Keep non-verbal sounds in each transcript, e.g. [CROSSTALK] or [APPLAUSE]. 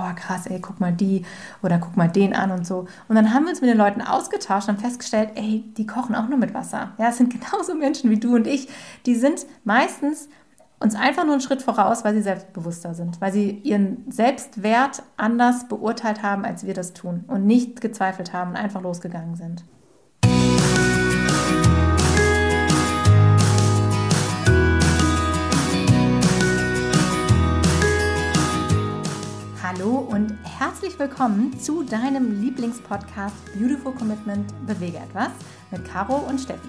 boah, krass, ey, guck mal die oder guck mal den an und so. Und dann haben wir uns mit den Leuten ausgetauscht und festgestellt, ey, die kochen auch nur mit Wasser. Ja, es sind [LAUGHS] genauso Menschen wie du und ich. Die sind meistens uns einfach nur einen Schritt voraus, weil sie selbstbewusster sind, weil sie ihren Selbstwert anders beurteilt haben, als wir das tun und nicht gezweifelt haben und einfach losgegangen sind. Hallo und herzlich willkommen zu deinem Lieblingspodcast Beautiful Commitment Bewege etwas mit Caro und Steffi.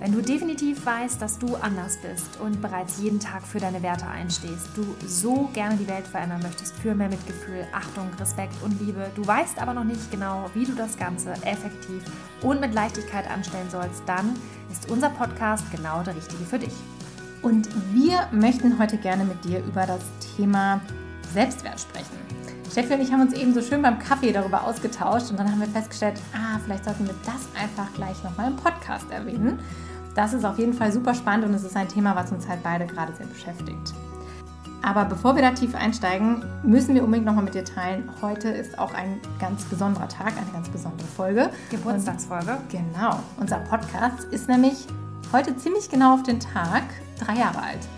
Wenn du definitiv weißt, dass du anders bist und bereits jeden Tag für deine Werte einstehst, du so gerne die Welt verändern möchtest für mehr Mitgefühl, Achtung, Respekt und Liebe, du weißt aber noch nicht genau, wie du das Ganze effektiv und mit Leichtigkeit anstellen sollst, dann ist unser Podcast genau der richtige für dich. Und wir möchten heute gerne mit dir über das Thema Selbstwert sprechen. Steffi und ich haben uns eben so schön beim Kaffee darüber ausgetauscht und dann haben wir festgestellt, ah, vielleicht sollten wir das einfach gleich nochmal im Podcast erwähnen. Das ist auf jeden Fall super spannend und es ist ein Thema, was uns halt beide gerade sehr beschäftigt. Aber bevor wir da tief einsteigen, müssen wir unbedingt nochmal mit dir teilen. Heute ist auch ein ganz besonderer Tag, eine ganz besondere Folge. Geburtstagsfolge. Und, genau. Unser Podcast ist nämlich heute ziemlich genau auf den Tag drei Jahre alt.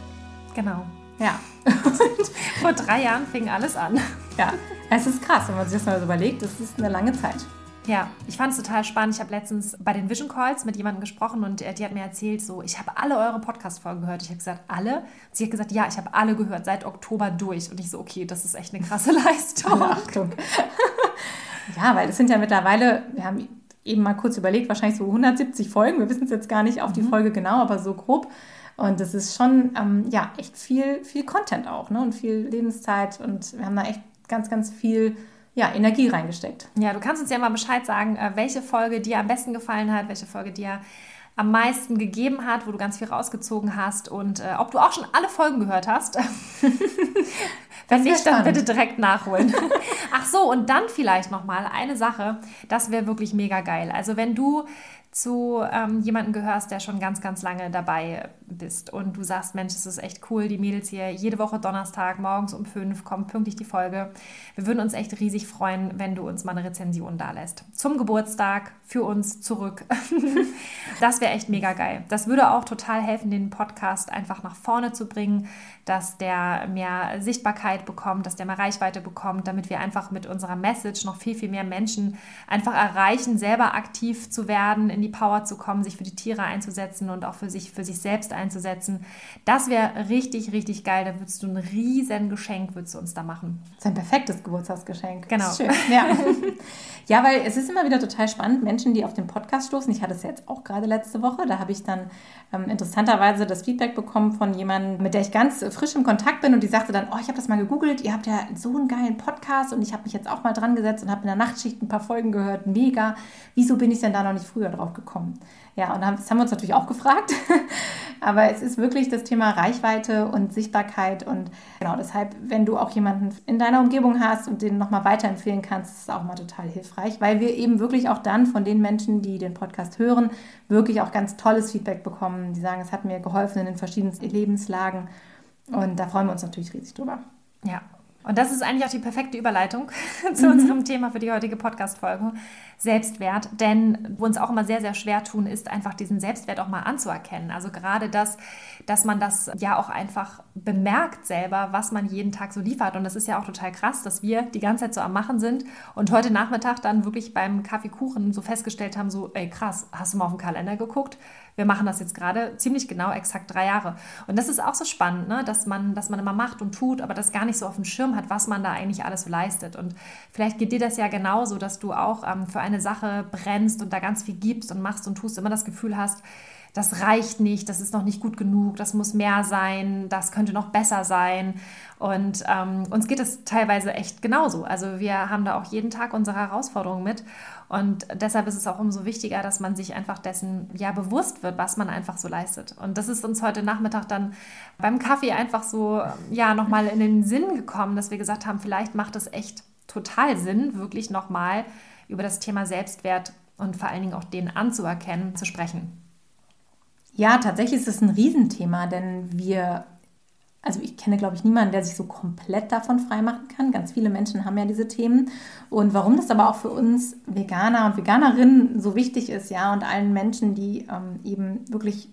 Genau. Ja. [LAUGHS] Vor drei Jahren fing alles an. Ja, es ist krass, wenn man sich das mal so überlegt. Das ist eine lange Zeit. Ja, ich fand es total spannend. Ich habe letztens bei den Vision Calls mit jemandem gesprochen und die hat mir erzählt, so, ich habe alle eure Podcast-Folgen gehört. Ich habe gesagt, alle? Sie hat gesagt, ja, ich habe alle gehört, seit Oktober durch. Und ich so, okay, das ist echt eine krasse [LAUGHS] Leistung. Achtung. ja, weil es sind ja mittlerweile, wir haben eben mal kurz überlegt, wahrscheinlich so 170 Folgen. Wir wissen es jetzt gar nicht auf die mhm. Folge genau, aber so grob. Und das ist schon, ähm, ja, echt viel, viel Content auch, ne? Und viel Lebenszeit. Und wir haben da echt ganz, ganz viel ja, Energie reingesteckt. Ja, du kannst uns ja mal Bescheid sagen, äh, welche Folge dir am besten gefallen hat, welche Folge dir am meisten gegeben hat, wo du ganz viel rausgezogen hast und äh, ob du auch schon alle Folgen gehört hast. [LAUGHS] Wenn nicht, dann bitte direkt nachholen. [LAUGHS] Ach so, und dann vielleicht noch mal eine Sache, das wäre wirklich mega geil. Also wenn du zu ähm, jemandem gehörst, der schon ganz, ganz lange dabei bist und du sagst, Mensch, es ist echt cool, die Mädels hier jede Woche Donnerstag morgens um fünf kommt pünktlich die Folge. Wir würden uns echt riesig freuen, wenn du uns mal eine Rezension da lässt. Zum Geburtstag für uns zurück. [LAUGHS] das wäre echt mega geil. Das würde auch total helfen, den Podcast einfach nach vorne zu bringen, dass der mehr Sichtbarkeit bekommt, dass der mehr Reichweite bekommt, damit wir einfach mit unserer Message noch viel, viel mehr Menschen einfach erreichen, selber aktiv zu werden, in die Power zu kommen, sich für die Tiere einzusetzen und auch für sich, für sich selbst einzusetzen. Das wäre richtig, richtig geil. Da würdest du ein riesen Geschenk, würdest du uns da machen. Das ist ein perfektes Geburtstagsgeschenk. Genau. Schön. Ja. [LAUGHS] ja, weil es ist immer wieder total spannend, Menschen, die auf den Podcast stoßen. Ich hatte es jetzt auch gerade letzte Woche. Da habe ich dann ähm, interessanterweise das Feedback bekommen von jemandem, mit der ich ganz frisch im Kontakt bin und die sagte dann, oh, ich habe das mal gegoogelt, ihr habt ja so einen geilen Podcast und ich habe mich jetzt auch mal dran gesetzt und habe in der Nachtschicht ein paar Folgen gehört. Mega. Wieso bin ich denn da noch nicht früher drauf gekommen? Ja, und das haben wir uns natürlich auch gefragt. [LAUGHS] Aber es ist wirklich das Thema Reichweite und Sichtbarkeit. Und genau deshalb, wenn du auch jemanden in deiner Umgebung hast und den nochmal weiterempfehlen kannst, ist es auch mal total hilfreich, weil wir eben wirklich auch dann von den Menschen, die den Podcast hören, wirklich auch ganz tolles Feedback bekommen. Die sagen, es hat mir geholfen in den verschiedensten Lebenslagen. Und da freuen wir uns natürlich riesig drüber. Ja, und das ist eigentlich auch die perfekte Überleitung [LAUGHS] zu mhm. unserem Thema für die heutige Podcast-Folge. Selbstwert. Denn wo uns auch immer sehr, sehr schwer tun, ist einfach diesen Selbstwert auch mal anzuerkennen. Also gerade das, dass man das ja auch einfach bemerkt selber, was man jeden Tag so liefert. Und das ist ja auch total krass, dass wir die ganze Zeit so am Machen sind und heute Nachmittag dann wirklich beim Kaffeekuchen so festgestellt haben, so, ey krass, hast du mal auf den Kalender geguckt? Wir machen das jetzt gerade ziemlich genau, exakt drei Jahre. Und das ist auch so spannend, ne? dass, man, dass man immer macht und tut, aber das gar nicht so auf dem Schirm hat, was man da eigentlich alles leistet. Und vielleicht geht dir das ja genauso, dass du auch ähm, für eine Sache brennst und da ganz viel gibst und machst und tust, immer das Gefühl hast, das reicht nicht, das ist noch nicht gut genug, das muss mehr sein, das könnte noch besser sein. Und ähm, uns geht es teilweise echt genauso. Also wir haben da auch jeden Tag unsere Herausforderungen mit. Und deshalb ist es auch umso wichtiger, dass man sich einfach dessen ja bewusst wird, was man einfach so leistet. Und das ist uns heute Nachmittag dann beim Kaffee einfach so ja nochmal in den Sinn gekommen, dass wir gesagt haben, vielleicht macht es echt total Sinn, wirklich nochmal über das Thema Selbstwert und vor allen Dingen auch den anzuerkennen, zu sprechen. Ja, tatsächlich ist es ein Riesenthema, denn wir also ich kenne, glaube ich, niemanden, der sich so komplett davon freimachen kann. Ganz viele Menschen haben ja diese Themen. Und warum das aber auch für uns Veganer und Veganerinnen so wichtig ist, ja, und allen Menschen, die ähm, eben wirklich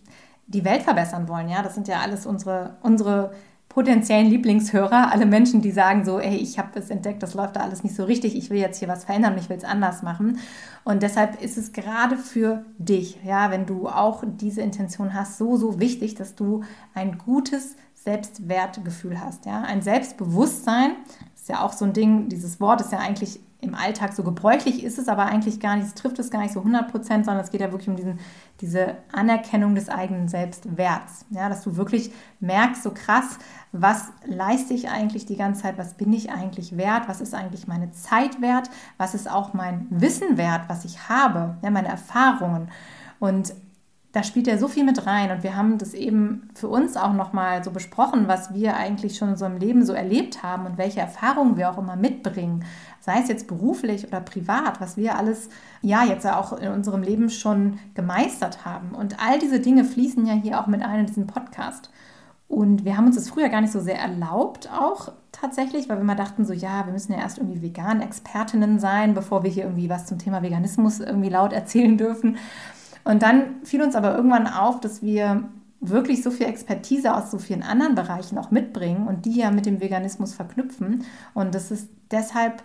die Welt verbessern wollen, ja, das sind ja alles unsere, unsere potenziellen Lieblingshörer, alle Menschen, die sagen so, ey, ich habe es entdeckt, das läuft da alles nicht so richtig, ich will jetzt hier was verändern, ich will es anders machen. Und deshalb ist es gerade für dich, ja, wenn du auch diese Intention hast, so, so wichtig, dass du ein gutes Selbstwertgefühl hast, ja, ein Selbstbewusstsein, ist ja auch so ein Ding, dieses Wort ist ja eigentlich im Alltag so gebräuchlich ist es aber eigentlich gar nicht, es trifft es gar nicht so 100 Prozent, sondern es geht ja wirklich um diesen, diese Anerkennung des eigenen Selbstwerts. Ja, dass du wirklich merkst, so krass, was leiste ich eigentlich die ganze Zeit, was bin ich eigentlich wert, was ist eigentlich meine Zeit wert, was ist auch mein Wissen wert, was ich habe, ja, meine Erfahrungen. Und da spielt ja so viel mit rein und wir haben das eben für uns auch nochmal so besprochen, was wir eigentlich schon in unserem Leben so erlebt haben und welche Erfahrungen wir auch immer mitbringen, sei es jetzt beruflich oder privat, was wir alles ja jetzt auch in unserem Leben schon gemeistert haben. Und all diese Dinge fließen ja hier auch mit ein in diesen Podcast. Und wir haben uns das früher gar nicht so sehr erlaubt, auch tatsächlich, weil wir mal dachten, so ja, wir müssen ja erst irgendwie Vegan-Expertinnen sein, bevor wir hier irgendwie was zum Thema Veganismus irgendwie laut erzählen dürfen. Und dann fiel uns aber irgendwann auf, dass wir wirklich so viel Expertise aus so vielen anderen Bereichen auch mitbringen und die ja mit dem Veganismus verknüpfen. Und dass es deshalb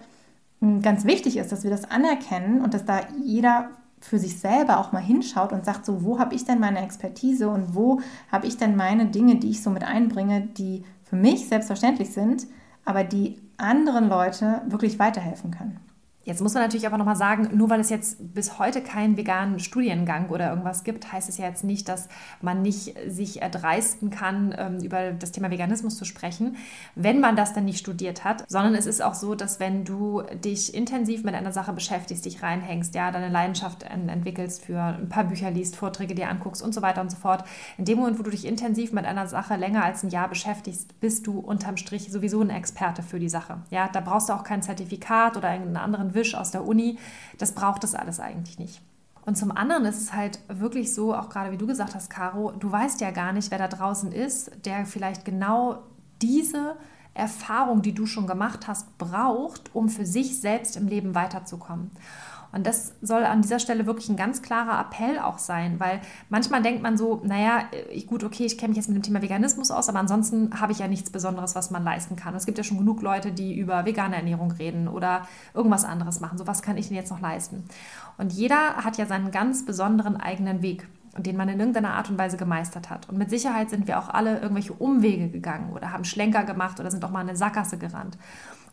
hm, ganz wichtig ist, dass wir das anerkennen und dass da jeder für sich selber auch mal hinschaut und sagt, so, wo habe ich denn meine Expertise und wo habe ich denn meine Dinge, die ich so mit einbringe, die für mich selbstverständlich sind, aber die anderen Leute wirklich weiterhelfen können. Jetzt muss man natürlich aber nochmal sagen, nur weil es jetzt bis heute keinen veganen Studiengang oder irgendwas gibt, heißt es ja jetzt nicht, dass man nicht sich erdreisten kann, ähm, über das Thema Veganismus zu sprechen, wenn man das dann nicht studiert hat, sondern es ist auch so, dass wenn du dich intensiv mit einer Sache beschäftigst, dich reinhängst, ja, deine Leidenschaft entwickelst, für ein paar Bücher liest, Vorträge dir anguckst und so weiter und so fort, in dem Moment, wo du dich intensiv mit einer Sache länger als ein Jahr beschäftigst, bist du unterm Strich sowieso ein Experte für die Sache. Ja, da brauchst du auch kein Zertifikat oder einen anderen Wisch aus der Uni. Das braucht es alles eigentlich nicht. Und zum anderen ist es halt wirklich so, auch gerade wie du gesagt hast, Caro, du weißt ja gar nicht, wer da draußen ist, der vielleicht genau diese Erfahrung, die du schon gemacht hast, braucht, um für sich selbst im Leben weiterzukommen. Und das soll an dieser Stelle wirklich ein ganz klarer Appell auch sein, weil manchmal denkt man so, naja, gut, okay, ich kenne mich jetzt mit dem Thema Veganismus aus, aber ansonsten habe ich ja nichts Besonderes, was man leisten kann. Es gibt ja schon genug Leute, die über vegane Ernährung reden oder irgendwas anderes machen. So was kann ich denn jetzt noch leisten? Und jeder hat ja seinen ganz besonderen eigenen Weg den man in irgendeiner Art und Weise gemeistert hat. Und mit Sicherheit sind wir auch alle irgendwelche Umwege gegangen oder haben Schlenker gemacht oder sind auch mal in eine Sackgasse gerannt.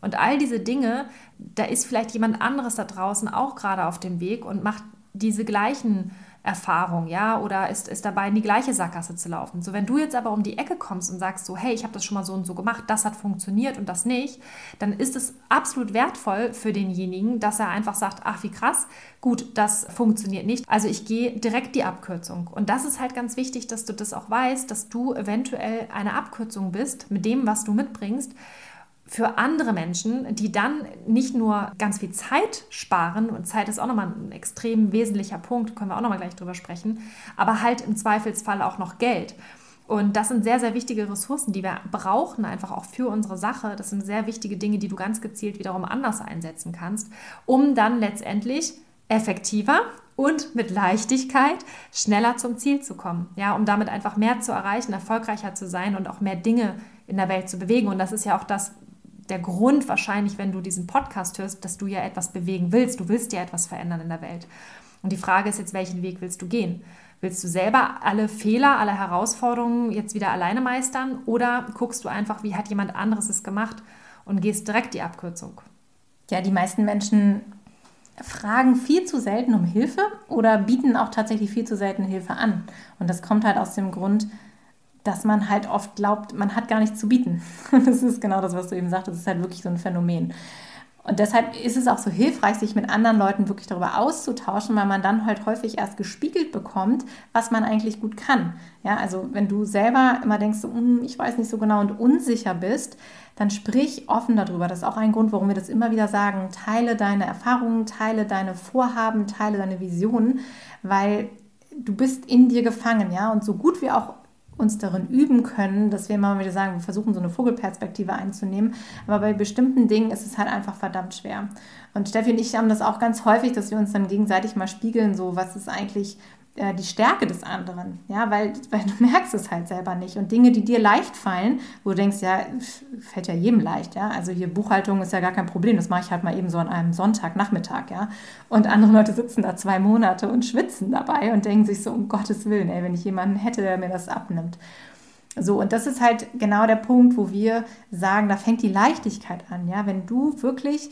Und all diese Dinge, da ist vielleicht jemand anderes da draußen auch gerade auf dem Weg und macht diese gleichen Erfahrungen, ja, oder ist, ist dabei in die gleiche Sackgasse zu laufen. So, wenn du jetzt aber um die Ecke kommst und sagst so, hey, ich habe das schon mal so und so gemacht, das hat funktioniert und das nicht, dann ist es absolut wertvoll für denjenigen, dass er einfach sagt, ach, wie krass, gut, das funktioniert nicht. Also ich gehe direkt die Abkürzung. Und das ist halt ganz wichtig, dass du das auch weißt, dass du eventuell eine Abkürzung bist mit dem, was du mitbringst, für andere Menschen, die dann nicht nur ganz viel Zeit sparen, und Zeit ist auch nochmal ein extrem wesentlicher Punkt, können wir auch nochmal gleich drüber sprechen, aber halt im Zweifelsfall auch noch Geld. Und das sind sehr, sehr wichtige Ressourcen, die wir brauchen, einfach auch für unsere Sache. Das sind sehr wichtige Dinge, die du ganz gezielt wiederum anders einsetzen kannst, um dann letztendlich effektiver und mit Leichtigkeit schneller zum Ziel zu kommen. Ja, um damit einfach mehr zu erreichen, erfolgreicher zu sein und auch mehr Dinge in der Welt zu bewegen. Und das ist ja auch das, der Grund wahrscheinlich, wenn du diesen Podcast hörst, dass du ja etwas bewegen willst. Du willst ja etwas verändern in der Welt. Und die Frage ist jetzt, welchen Weg willst du gehen? Willst du selber alle Fehler, alle Herausforderungen jetzt wieder alleine meistern oder guckst du einfach, wie hat jemand anderes es gemacht und gehst direkt die Abkürzung? Ja, die meisten Menschen fragen viel zu selten um Hilfe oder bieten auch tatsächlich viel zu selten Hilfe an. Und das kommt halt aus dem Grund, dass man halt oft glaubt, man hat gar nichts zu bieten. [LAUGHS] Und das ist genau das, was du eben sagst. Das ist halt wirklich so ein Phänomen. Und deshalb ist es auch so hilfreich, sich mit anderen Leuten wirklich darüber auszutauschen, weil man dann halt häufig erst gespiegelt bekommt, was man eigentlich gut kann. Ja, also wenn du selber immer denkst, so, hm, ich weiß nicht so genau und unsicher bist, dann sprich offen darüber. Das ist auch ein Grund, warum wir das immer wieder sagen. Teile deine Erfahrungen, teile deine Vorhaben, teile deine Visionen, weil du bist in dir gefangen, ja. Und so gut wir auch uns darin üben können, dass wir immer wieder sagen, wir versuchen so eine Vogelperspektive einzunehmen. Aber bei bestimmten Dingen ist es halt einfach verdammt schwer. Und Steffi und ich haben das auch ganz häufig, dass wir uns dann gegenseitig mal spiegeln, so was ist eigentlich äh, die Stärke des anderen, ja, weil, weil du merkst es halt selber nicht. Und Dinge, die dir leicht fallen, wo du denkst, ja, fällt ja jedem leicht, ja. Also hier Buchhaltung ist ja gar kein Problem, das mache ich halt mal eben so an einem Sonntagnachmittag, ja. Und andere Leute sitzen da zwei Monate und schwitzen dabei und denken sich so, um Gottes Willen, ey, wenn ich jemanden hätte, der mir das abnimmt. So, und das ist halt genau der Punkt, wo wir sagen, da fängt die Leichtigkeit an, ja. Wenn du wirklich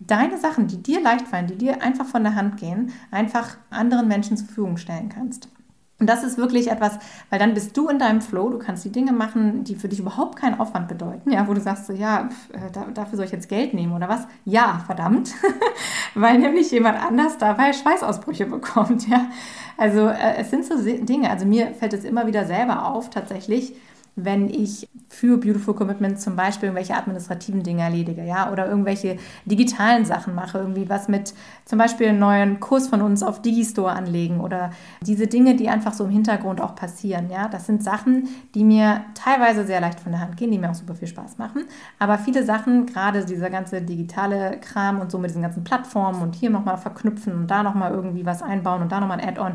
deine Sachen, die dir leicht fallen, die dir einfach von der Hand gehen, einfach anderen Menschen zur Verfügung stellen kannst. Und das ist wirklich etwas, weil dann bist du in deinem Flow, du kannst die Dinge machen, die für dich überhaupt keinen Aufwand bedeuten, ja, wo du sagst so, ja, äh, dafür soll ich jetzt Geld nehmen oder was? Ja, verdammt, [LAUGHS] weil nämlich jemand anders dabei Schweißausbrüche bekommt, [LAUGHS] ja. Also äh, es sind so Dinge, also mir fällt es immer wieder selber auf, tatsächlich, wenn ich für Beautiful Commitment zum Beispiel irgendwelche administrativen Dinge erledige, ja, oder irgendwelche digitalen Sachen mache, irgendwie was mit zum Beispiel einen neuen Kurs von uns auf Digistore anlegen oder diese Dinge, die einfach so im Hintergrund auch passieren, ja, das sind Sachen, die mir teilweise sehr leicht von der Hand gehen, die mir auch super viel Spaß machen, aber viele Sachen, gerade dieser ganze digitale Kram und so mit diesen ganzen Plattformen und hier nochmal verknüpfen und da nochmal irgendwie was einbauen und da nochmal ein Add-on,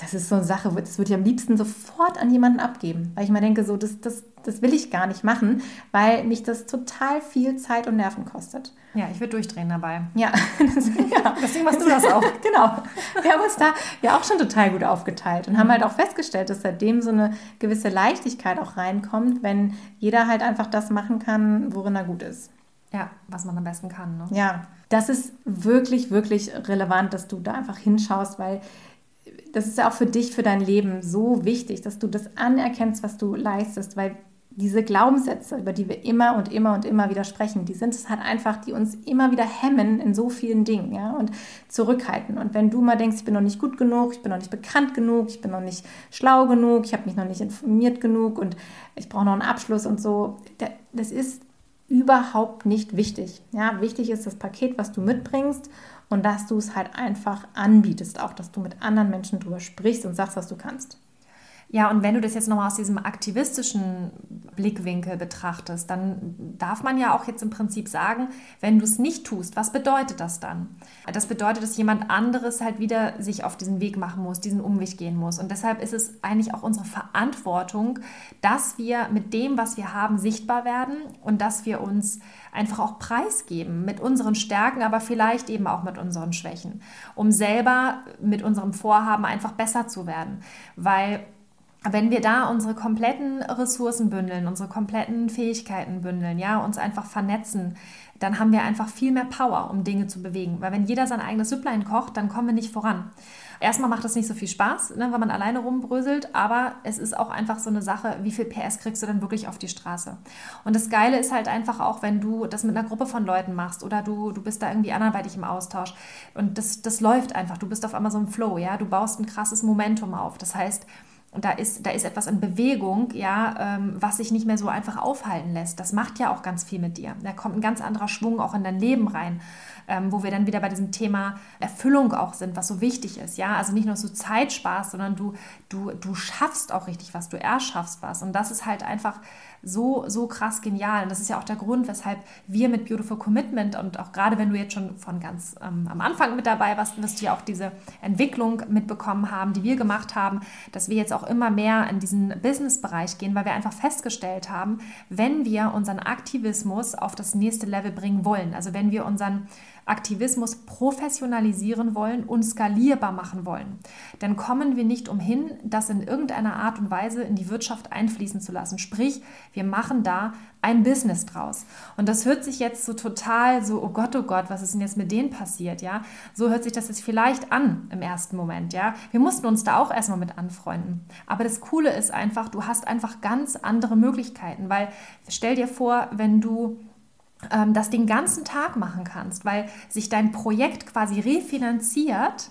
das ist so eine Sache, das würde ich am liebsten sofort an jemanden abgeben, weil ich mir denke, so, das, das, das will ich gar nicht machen, weil mich das total viel Zeit und Nerven kostet. Ja, ich würde durchdrehen dabei. Ja, [LAUGHS] das, ja. deswegen machst du das auch. [LAUGHS] genau. Wir haben uns da ja auch schon total gut aufgeteilt und haben halt auch festgestellt, dass seitdem so eine gewisse Leichtigkeit auch reinkommt, wenn jeder halt einfach das machen kann, worin er gut ist. Ja, was man am besten kann. Ne? Ja, das ist wirklich, wirklich relevant, dass du da einfach hinschaust, weil das ist ja auch für dich, für dein Leben so wichtig, dass du das anerkennst, was du leistest, weil diese Glaubenssätze, über die wir immer und immer und immer wieder sprechen, die sind es halt einfach, die uns immer wieder hemmen in so vielen Dingen, ja, und zurückhalten. Und wenn du mal denkst, ich bin noch nicht gut genug, ich bin noch nicht bekannt genug, ich bin noch nicht schlau genug, ich habe mich noch nicht informiert genug und ich brauche noch einen Abschluss und so, das ist überhaupt nicht wichtig. Ja, wichtig ist das Paket, was du mitbringst und dass du es halt einfach anbietest, auch dass du mit anderen Menschen drüber sprichst und sagst, was du kannst. Ja, und wenn du das jetzt nochmal aus diesem aktivistischen Blickwinkel betrachtest, dann darf man ja auch jetzt im Prinzip sagen, wenn du es nicht tust, was bedeutet das dann? Das bedeutet, dass jemand anderes halt wieder sich auf diesen Weg machen muss, diesen Umweg gehen muss. Und deshalb ist es eigentlich auch unsere Verantwortung, dass wir mit dem, was wir haben, sichtbar werden und dass wir uns einfach auch preisgeben mit unseren Stärken, aber vielleicht eben auch mit unseren Schwächen, um selber mit unserem Vorhaben einfach besser zu werden. Weil wenn wir da unsere kompletten Ressourcen bündeln, unsere kompletten Fähigkeiten bündeln, ja, uns einfach vernetzen, dann haben wir einfach viel mehr Power, um Dinge zu bewegen. Weil wenn jeder sein eigenes Süpplein kocht, dann kommen wir nicht voran. Erstmal macht das nicht so viel Spaß, ne, wenn man alleine rumbröselt, aber es ist auch einfach so eine Sache, wie viel PS kriegst du dann wirklich auf die Straße. Und das Geile ist halt einfach auch, wenn du das mit einer Gruppe von Leuten machst oder du, du bist da irgendwie anderweitig im Austausch und das, das läuft einfach. Du bist auf einmal so im Flow, ja, du baust ein krasses Momentum auf. Das heißt, da ist, da ist etwas in Bewegung, ja, ähm, was sich nicht mehr so einfach aufhalten lässt. Das macht ja auch ganz viel mit dir. Da kommt ein ganz anderer Schwung auch in dein Leben rein, ähm, wo wir dann wieder bei diesem Thema Erfüllung auch sind, was so wichtig ist. Ja, also nicht nur so Zeitspaß, sondern du, du, du schaffst auch richtig was, du erschaffst was. Und das ist halt einfach so, so krass genial. Und das ist ja auch der Grund, weshalb wir mit Beautiful Commitment und auch gerade wenn du jetzt schon von ganz ähm, am Anfang mit dabei warst, wirst du ja auch diese Entwicklung mitbekommen haben, die wir gemacht haben, dass wir jetzt auch immer mehr in diesen Business-Bereich gehen, weil wir einfach festgestellt haben, wenn wir unseren Aktivismus auf das nächste Level bringen wollen, also wenn wir unseren Aktivismus professionalisieren wollen und skalierbar machen wollen, dann kommen wir nicht umhin, das in irgendeiner Art und Weise in die Wirtschaft einfließen zu lassen. Sprich, wir machen da ein Business draus. Und das hört sich jetzt so total so, oh Gott, oh Gott, was ist denn jetzt mit denen passiert, ja? So hört sich das jetzt vielleicht an im ersten Moment, ja? Wir mussten uns da auch erstmal mit anfreunden. Aber das Coole ist einfach, du hast einfach ganz andere Möglichkeiten, weil stell dir vor, wenn du ähm, das den ganzen Tag machen kannst, weil sich dein Projekt quasi refinanziert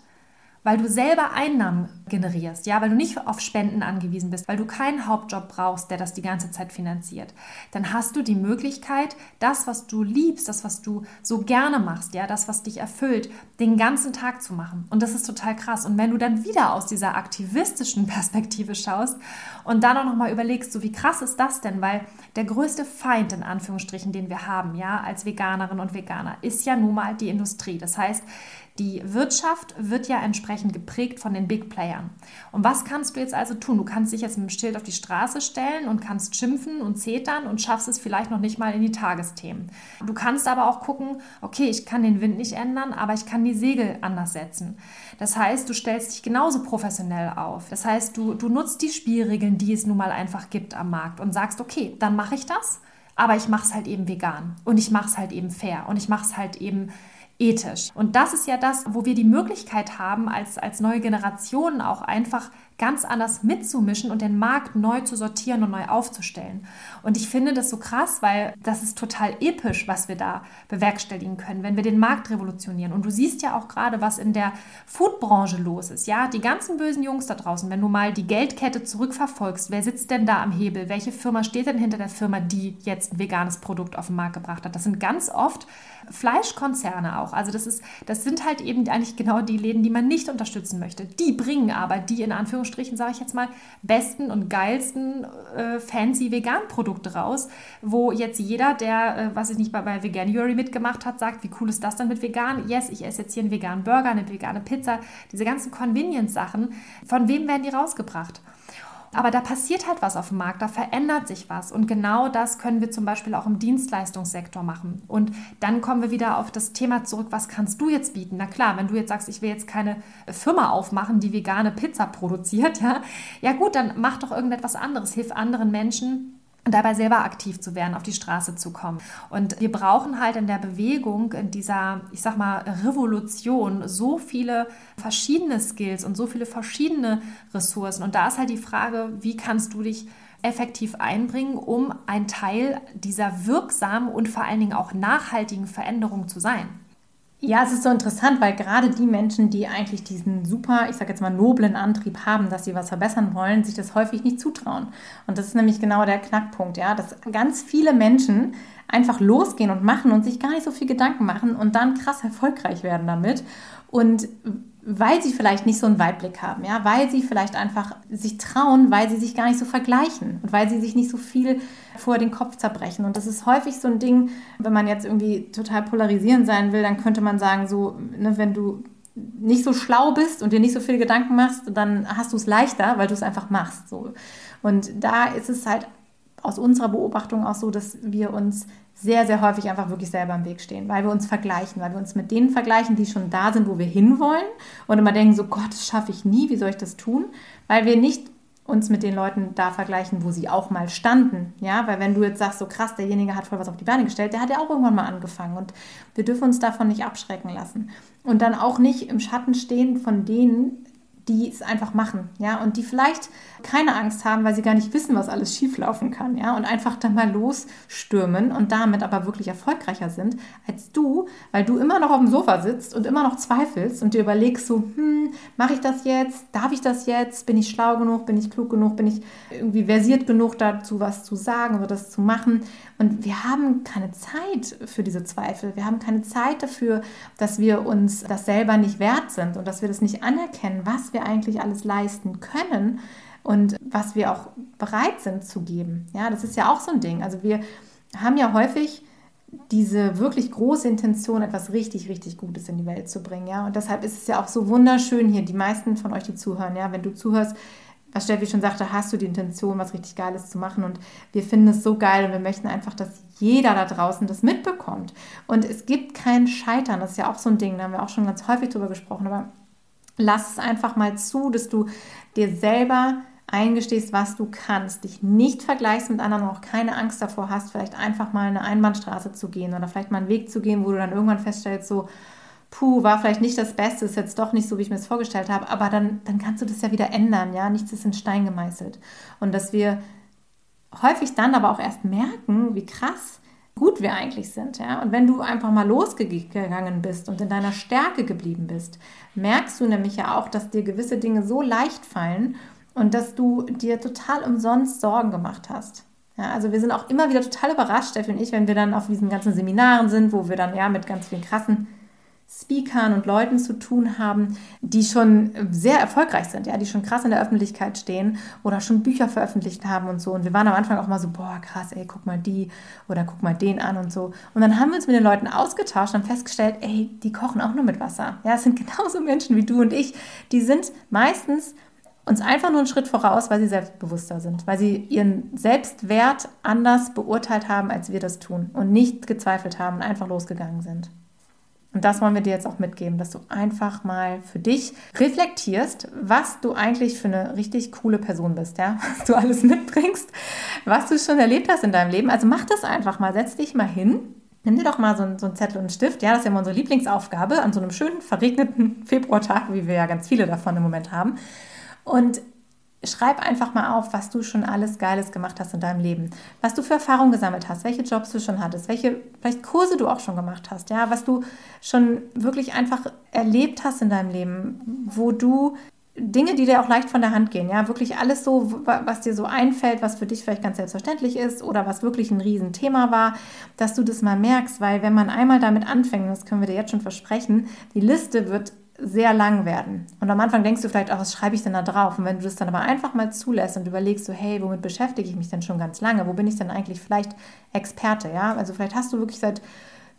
weil du selber Einnahmen generierst, ja, weil du nicht auf Spenden angewiesen bist, weil du keinen Hauptjob brauchst, der das die ganze Zeit finanziert, dann hast du die Möglichkeit, das, was du liebst, das, was du so gerne machst, ja, das, was dich erfüllt, den ganzen Tag zu machen. Und das ist total krass. Und wenn du dann wieder aus dieser aktivistischen [LAUGHS] Perspektive schaust und dann auch nochmal überlegst, so wie krass ist das denn, weil der größte Feind in Anführungsstrichen, den wir haben, ja, als Veganerin und Veganer, ist ja nun mal die Industrie. Das heißt, die Wirtschaft wird ja entsprechend geprägt von den Big Playern. Und was kannst du jetzt also tun? Du kannst dich jetzt mit dem Schild auf die Straße stellen und kannst schimpfen und zetern und schaffst es vielleicht noch nicht mal in die Tagesthemen. Du kannst aber auch gucken, okay, ich kann den Wind nicht ändern, aber ich kann die Segel anders setzen. Das heißt, du stellst dich genauso professionell auf. Das heißt, du, du nutzt die Spielregeln, die es nun mal einfach gibt am Markt und sagst, okay, dann mache ich das, aber ich mache es halt eben vegan und ich mache es halt eben fair und ich mache es halt eben ethisch. Und das ist ja das, wo wir die Möglichkeit haben, als, als neue Generationen auch einfach ganz anders mitzumischen und den Markt neu zu sortieren und neu aufzustellen. Und ich finde das so krass, weil das ist total episch, was wir da bewerkstelligen können, wenn wir den Markt revolutionieren. Und du siehst ja auch gerade, was in der Foodbranche los ist. Ja, die ganzen bösen Jungs da draußen, wenn du mal die Geldkette zurückverfolgst, wer sitzt denn da am Hebel? Welche Firma steht denn hinter der Firma, die jetzt ein veganes Produkt auf den Markt gebracht hat? Das sind ganz oft Fleischkonzerne auch. Also das ist, das sind halt eben eigentlich genau die Läden, die man nicht unterstützen möchte. Die bringen aber die in Anführungsstrichen, sage ich jetzt mal, besten und geilsten äh, fancy Vegan-Produkte raus, wo jetzt jeder, der, äh, was ich nicht bei, bei Veganuary mitgemacht hat, sagt, wie cool ist das denn mit vegan? Yes, ich esse jetzt hier einen veganen Burger, eine vegane Pizza, diese ganzen Convenience-Sachen. Von wem werden die rausgebracht? Aber da passiert halt was auf dem Markt, da verändert sich was. Und genau das können wir zum Beispiel auch im Dienstleistungssektor machen. Und dann kommen wir wieder auf das Thema zurück, was kannst du jetzt bieten? Na klar, wenn du jetzt sagst, ich will jetzt keine Firma aufmachen, die vegane Pizza produziert, [LAUGHS] ja, ja gut, dann mach doch irgendetwas anderes, hilf anderen Menschen dabei selber aktiv zu werden, auf die Straße zu kommen. Und wir brauchen halt in der Bewegung, in dieser, ich sag mal, Revolution so viele verschiedene Skills und so viele verschiedene Ressourcen. Und da ist halt die Frage, wie kannst du dich effektiv einbringen, um ein Teil dieser wirksamen und vor allen Dingen auch nachhaltigen Veränderung zu sein. Ja, es ist so interessant, weil gerade die Menschen, die eigentlich diesen super, ich sage jetzt mal, noblen Antrieb haben, dass sie was verbessern wollen, sich das häufig nicht zutrauen. Und das ist nämlich genau der Knackpunkt, ja, dass ganz viele Menschen einfach losgehen und machen und sich gar nicht so viel Gedanken machen und dann krass erfolgreich werden damit. Und weil sie vielleicht nicht so einen Weitblick haben, ja, weil sie vielleicht einfach sich trauen, weil sie sich gar nicht so vergleichen und weil sie sich nicht so viel vor den Kopf zerbrechen. Und das ist häufig so ein Ding, wenn man jetzt irgendwie total polarisierend sein will, dann könnte man sagen, so, ne, wenn du nicht so schlau bist und dir nicht so viel Gedanken machst, dann hast du es leichter, weil du es einfach machst. So. Und da ist es halt aus unserer Beobachtung auch so, dass wir uns sehr, sehr häufig einfach wirklich selber im Weg stehen, weil wir uns vergleichen, weil wir uns mit denen vergleichen, die schon da sind, wo wir hinwollen und immer denken, so Gott, das schaffe ich nie, wie soll ich das tun? Weil wir nicht uns mit den Leuten da vergleichen, wo sie auch mal standen. Ja, weil wenn du jetzt sagst, so krass, derjenige hat voll was auf die Beine gestellt, der hat ja auch irgendwann mal angefangen und wir dürfen uns davon nicht abschrecken lassen. Und dann auch nicht im Schatten stehen von denen, die es einfach machen, ja, und die vielleicht keine Angst haben, weil sie gar nicht wissen, was alles schieflaufen kann, ja, und einfach dann mal losstürmen und damit aber wirklich erfolgreicher sind als du, weil du immer noch auf dem Sofa sitzt und immer noch zweifelst und dir überlegst so, hm, mache ich das jetzt? Darf ich das jetzt? Bin ich schlau genug? Bin ich klug genug? Bin ich irgendwie versiert genug dazu, was zu sagen oder das zu machen? Und wir haben keine Zeit für diese Zweifel. Wir haben keine Zeit dafür, dass wir uns das selber nicht wert sind und dass wir das nicht anerkennen, was wir eigentlich alles leisten können und was wir auch bereit sind zu geben. Ja, das ist ja auch so ein Ding. Also wir haben ja häufig diese wirklich große Intention, etwas richtig, richtig Gutes in die Welt zu bringen. Ja? Und deshalb ist es ja auch so wunderschön hier, die meisten von euch, die zuhören, ja, wenn du zuhörst, was Steffi schon sagte, hast du die Intention, was richtig Geiles zu machen. Und wir finden es so geil und wir möchten einfach, dass jeder da draußen das mitbekommt. Und es gibt kein Scheitern. Das ist ja auch so ein Ding, da haben wir auch schon ganz häufig drüber gesprochen. Aber lass es einfach mal zu, dass du dir selber eingestehst, was du kannst, dich nicht vergleichst mit anderen und auch keine Angst davor hast, vielleicht einfach mal eine Einbahnstraße zu gehen oder vielleicht mal einen Weg zu gehen, wo du dann irgendwann feststellst, so, puh, war vielleicht nicht das Beste, ist jetzt doch nicht so, wie ich mir das vorgestellt habe, aber dann, dann kannst du das ja wieder ändern, ja, nichts ist in Stein gemeißelt. Und dass wir häufig dann aber auch erst merken, wie krass gut wir eigentlich sind. Ja? Und wenn du einfach mal losgegangen bist und in deiner Stärke geblieben bist, merkst du nämlich ja auch, dass dir gewisse Dinge so leicht fallen und dass du dir total umsonst Sorgen gemacht hast. Ja, also wir sind auch immer wieder total überrascht, Steffi und ich, wenn wir dann auf diesen ganzen Seminaren sind, wo wir dann ja mit ganz vielen krassen Speakern und Leuten zu tun haben, die schon sehr erfolgreich sind, ja, die schon krass in der Öffentlichkeit stehen oder schon Bücher veröffentlicht haben und so. Und wir waren am Anfang auch mal so, boah, krass, ey, guck mal die oder guck mal den an und so. Und dann haben wir uns mit den Leuten ausgetauscht und festgestellt, ey, die kochen auch nur mit Wasser. Ja, es sind [LAUGHS] genauso Menschen wie du und ich. Die sind meistens uns einfach nur einen Schritt voraus, weil sie selbstbewusster sind, weil sie ihren Selbstwert anders beurteilt haben, als wir das tun und nicht gezweifelt haben und einfach losgegangen sind. Und das wollen wir dir jetzt auch mitgeben, dass du einfach mal für dich reflektierst, was du eigentlich für eine richtig coole Person bist, ja, was du alles mitbringst, was du schon erlebt hast in deinem Leben. Also mach das einfach mal, setz dich mal hin Nimm dir doch mal so einen, so einen, Zettel und einen Stift. Ja, das ist ja immer unsere Lieblingsaufgabe an so einem schönen, verregneten [LAUGHS] Februartag, wie wir ja ganz viele davon im Moment haben. Und schreib einfach mal auf, was du schon alles Geiles gemacht hast in deinem Leben, was du für Erfahrungen gesammelt hast, welche Jobs du schon hattest, welche vielleicht Kurse du auch schon gemacht hast, ja, was du schon wirklich einfach erlebt hast in deinem Leben, wo du Dinge, die dir auch leicht von der Hand gehen, ja, wirklich alles so, was dir so einfällt, was für dich vielleicht ganz selbstverständlich ist oder was wirklich ein Riesenthema war, dass du das mal merkst, weil wenn man einmal damit anfängt, das können wir dir jetzt schon versprechen, die Liste wird sehr lang werden. Und am Anfang denkst du vielleicht auch, was schreibe ich denn da drauf? Und wenn du das dann aber einfach mal zulässt und überlegst, so, hey, womit beschäftige ich mich denn schon ganz lange? Wo bin ich denn eigentlich vielleicht Experte? Ja, also vielleicht hast du wirklich seit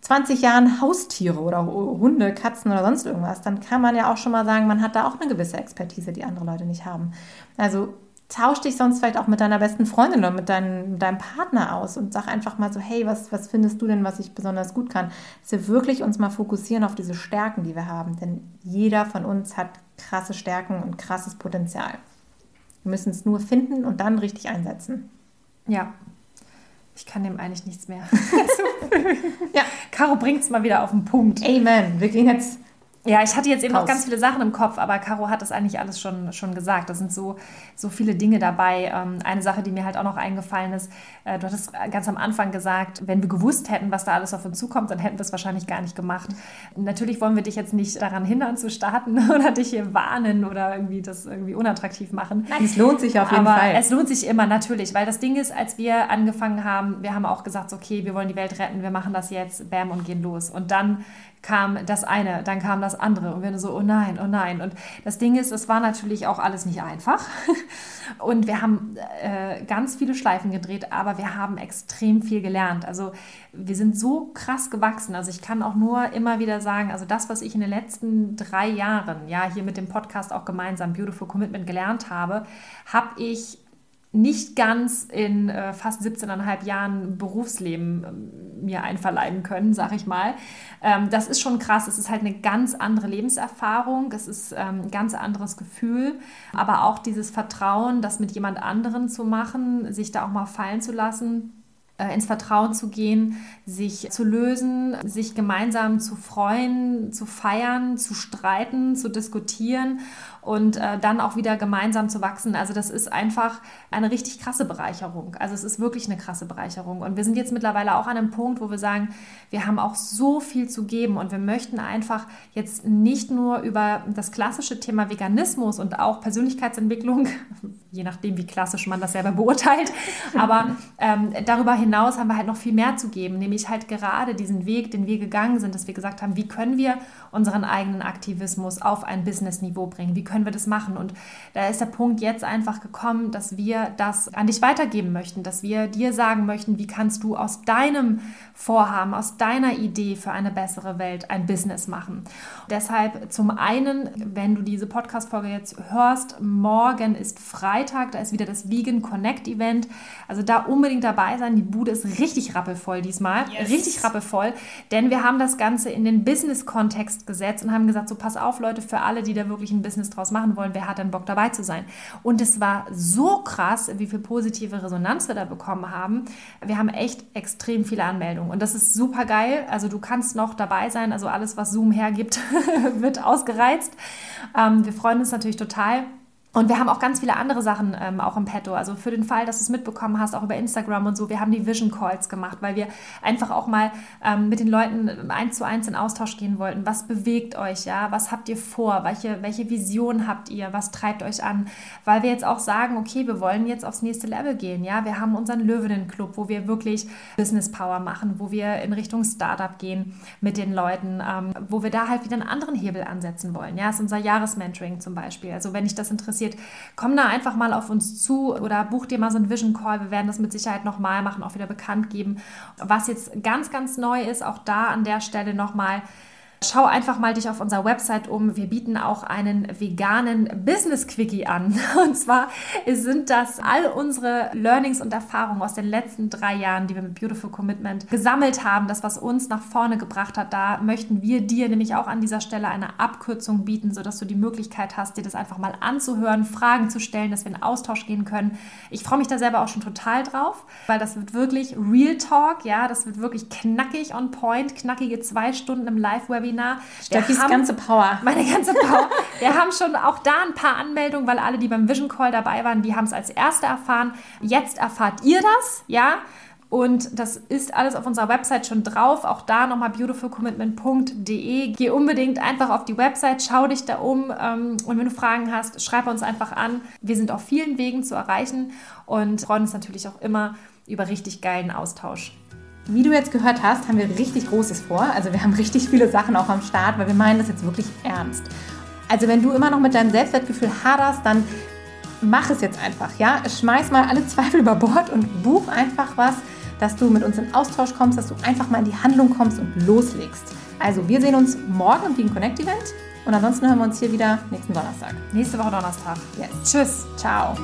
20 Jahren Haustiere oder Hunde, Katzen oder sonst irgendwas. Dann kann man ja auch schon mal sagen, man hat da auch eine gewisse Expertise, die andere Leute nicht haben. Also tausch dich sonst vielleicht auch mit deiner besten Freundin oder mit, dein, mit deinem Partner aus und sag einfach mal so, hey, was, was findest du denn, was ich besonders gut kann? Dass wir wirklich uns mal fokussieren auf diese Stärken, die wir haben. Denn jeder von uns hat krasse Stärken und krasses Potenzial. Wir müssen es nur finden und dann richtig einsetzen. Ja. Ich kann dem eigentlich nichts mehr. [LAUGHS] [LAUGHS] ja. Caro bringt es mal wieder auf den Punkt. Amen. Wir gehen jetzt ja, ich hatte jetzt eben Haus. noch ganz viele Sachen im Kopf, aber Caro hat das eigentlich alles schon, schon gesagt. Da sind so, so viele Dinge dabei. Ähm, eine Sache, die mir halt auch noch eingefallen ist, äh, du hattest ganz am Anfang gesagt, wenn wir gewusst hätten, was da alles auf uns zukommt, dann hätten wir es wahrscheinlich gar nicht gemacht. Natürlich wollen wir dich jetzt nicht daran hindern zu starten [LAUGHS] oder dich hier warnen oder irgendwie das irgendwie unattraktiv machen. Nein, es lohnt sich auf jeden aber Fall. Es lohnt sich immer, natürlich, weil das Ding ist, als wir angefangen haben, wir haben auch gesagt, okay, wir wollen die Welt retten, wir machen das jetzt, bam, und gehen los. Und dann kam das eine, dann kam das andere und wir so, oh nein, oh nein. Und das Ding ist, es war natürlich auch alles nicht einfach [LAUGHS] und wir haben äh, ganz viele Schleifen gedreht, aber wir haben extrem viel gelernt. Also wir sind so krass gewachsen. Also ich kann auch nur immer wieder sagen, also das, was ich in den letzten drei Jahren, ja, hier mit dem Podcast auch gemeinsam Beautiful Commitment gelernt habe, habe ich nicht ganz in äh, fast 17,5 Jahren Berufsleben äh, mir einverleiben können, sag ich mal. Ähm, das ist schon krass. Es ist halt eine ganz andere Lebenserfahrung. Es ist ähm, ein ganz anderes Gefühl. Aber auch dieses Vertrauen, das mit jemand anderen zu machen, sich da auch mal fallen zu lassen äh, ins Vertrauen zu gehen, sich zu lösen, sich gemeinsam zu freuen, zu feiern, zu streiten, zu diskutieren und äh, dann auch wieder gemeinsam zu wachsen. Also das ist einfach eine richtig krasse Bereicherung. Also es ist wirklich eine krasse Bereicherung. Und wir sind jetzt mittlerweile auch an einem Punkt, wo wir sagen, wir haben auch so viel zu geben und wir möchten einfach jetzt nicht nur über das klassische Thema Veganismus und auch Persönlichkeitsentwicklung, [LAUGHS] je nachdem, wie klassisch man das selber beurteilt, [LAUGHS] aber ähm, darüber hinaus haben wir halt noch viel mehr zu geben, nämlich halt gerade diesen Weg, den wir gegangen sind, dass wir gesagt haben, wie können wir unseren eigenen Aktivismus auf ein Business-Niveau bringen? Wie können können wir das machen? Und da ist der Punkt jetzt einfach gekommen, dass wir das an dich weitergeben möchten, dass wir dir sagen möchten, wie kannst du aus deinem Vorhaben, aus deiner Idee für eine bessere Welt ein Business machen. Deshalb zum einen, wenn du diese Podcast-Folge jetzt hörst, morgen ist Freitag, da ist wieder das Vegan Connect Event. Also da unbedingt dabei sein. Die Bude ist richtig rappelvoll diesmal. Yes. Richtig rappelvoll, denn wir haben das Ganze in den Business-Kontext gesetzt und haben gesagt, so pass auf Leute, für alle, die da wirklich ein Business draus machen wollen, wer hat denn Bock dabei zu sein? Und es war so krass, wie viel positive Resonanz wir da bekommen haben. Wir haben echt extrem viele Anmeldungen und das ist super geil. Also du kannst noch dabei sein, also alles, was Zoom hergibt, [LAUGHS] wird ausgereizt. Ähm, wir freuen uns natürlich total. Und wir haben auch ganz viele andere Sachen ähm, auch im Petto. Also für den Fall, dass du es mitbekommen hast, auch über Instagram und so. Wir haben die Vision Calls gemacht, weil wir einfach auch mal ähm, mit den Leuten eins zu eins in Austausch gehen wollten. Was bewegt euch, ja? Was habt ihr vor? Welche, welche Vision habt ihr? Was treibt euch an? Weil wir jetzt auch sagen, okay, wir wollen jetzt aufs nächste Level gehen, ja? Wir haben unseren Löwinnen Club, wo wir wirklich Business Power machen, wo wir in Richtung Startup gehen mit den Leuten, ähm, wo wir da halt wieder einen anderen Hebel ansetzen wollen. Ja, das ist unser Jahresmentoring zum Beispiel. Also wenn dich das interessiert, interessiert, komm da einfach mal auf uns zu oder buch dir mal so einen Vision Call. Wir werden das mit Sicherheit nochmal machen, auch wieder bekannt geben. Was jetzt ganz, ganz neu ist, auch da an der Stelle nochmal Schau einfach mal dich auf unserer Website um. Wir bieten auch einen veganen Business Quickie an. [LAUGHS] Und zwar sind das all unsere Learnings und Erfahrungen aus den letzten drei Jahren, die wir mit Beautiful Commitment gesammelt haben. Das, was uns nach vorne gebracht hat, da möchten wir dir nämlich auch an dieser Stelle eine Abkürzung bieten, sodass du die Möglichkeit hast, dir das einfach mal anzuhören, Fragen zu stellen, dass wir in Austausch gehen können. Ich freue mich da selber auch schon total drauf, weil das wird wirklich Real Talk, ja, das wird wirklich knackig on point, knackige zwei Stunden im Live-Webinar Webinar. Steffis ganze Power. Meine ganze Power. Wir haben schon auch da ein paar Anmeldungen, weil alle, die beim Vision Call dabei waren, die haben es als Erste erfahren. Jetzt erfahrt ihr das, ja. Und das ist alles auf unserer Website schon drauf. Auch da nochmal beautifulcommitment.de. Geh unbedingt einfach auf die Website, schau dich da um. Ähm, und wenn du Fragen hast, schreib uns einfach an. Wir sind auf vielen Wegen zu erreichen und freuen uns natürlich auch immer über richtig geilen Austausch. Wie du jetzt gehört hast, haben wir richtig Großes vor. Also wir haben richtig viele Sachen auch am Start, weil wir meinen das jetzt wirklich ernst. Also wenn du immer noch mit deinem Selbstwertgefühl haderst, dann mach es jetzt einfach, ja? Schmeiß mal alle Zweifel über Bord und buch einfach was, dass du mit uns in Austausch kommst, dass du einfach mal in die Handlung kommst und loslegst. Also wir sehen uns morgen im Vegan Connect Event und ansonsten hören wir uns hier wieder nächsten Donnerstag. Nächste Woche Donnerstag. Yes. Tschüss. Ciao.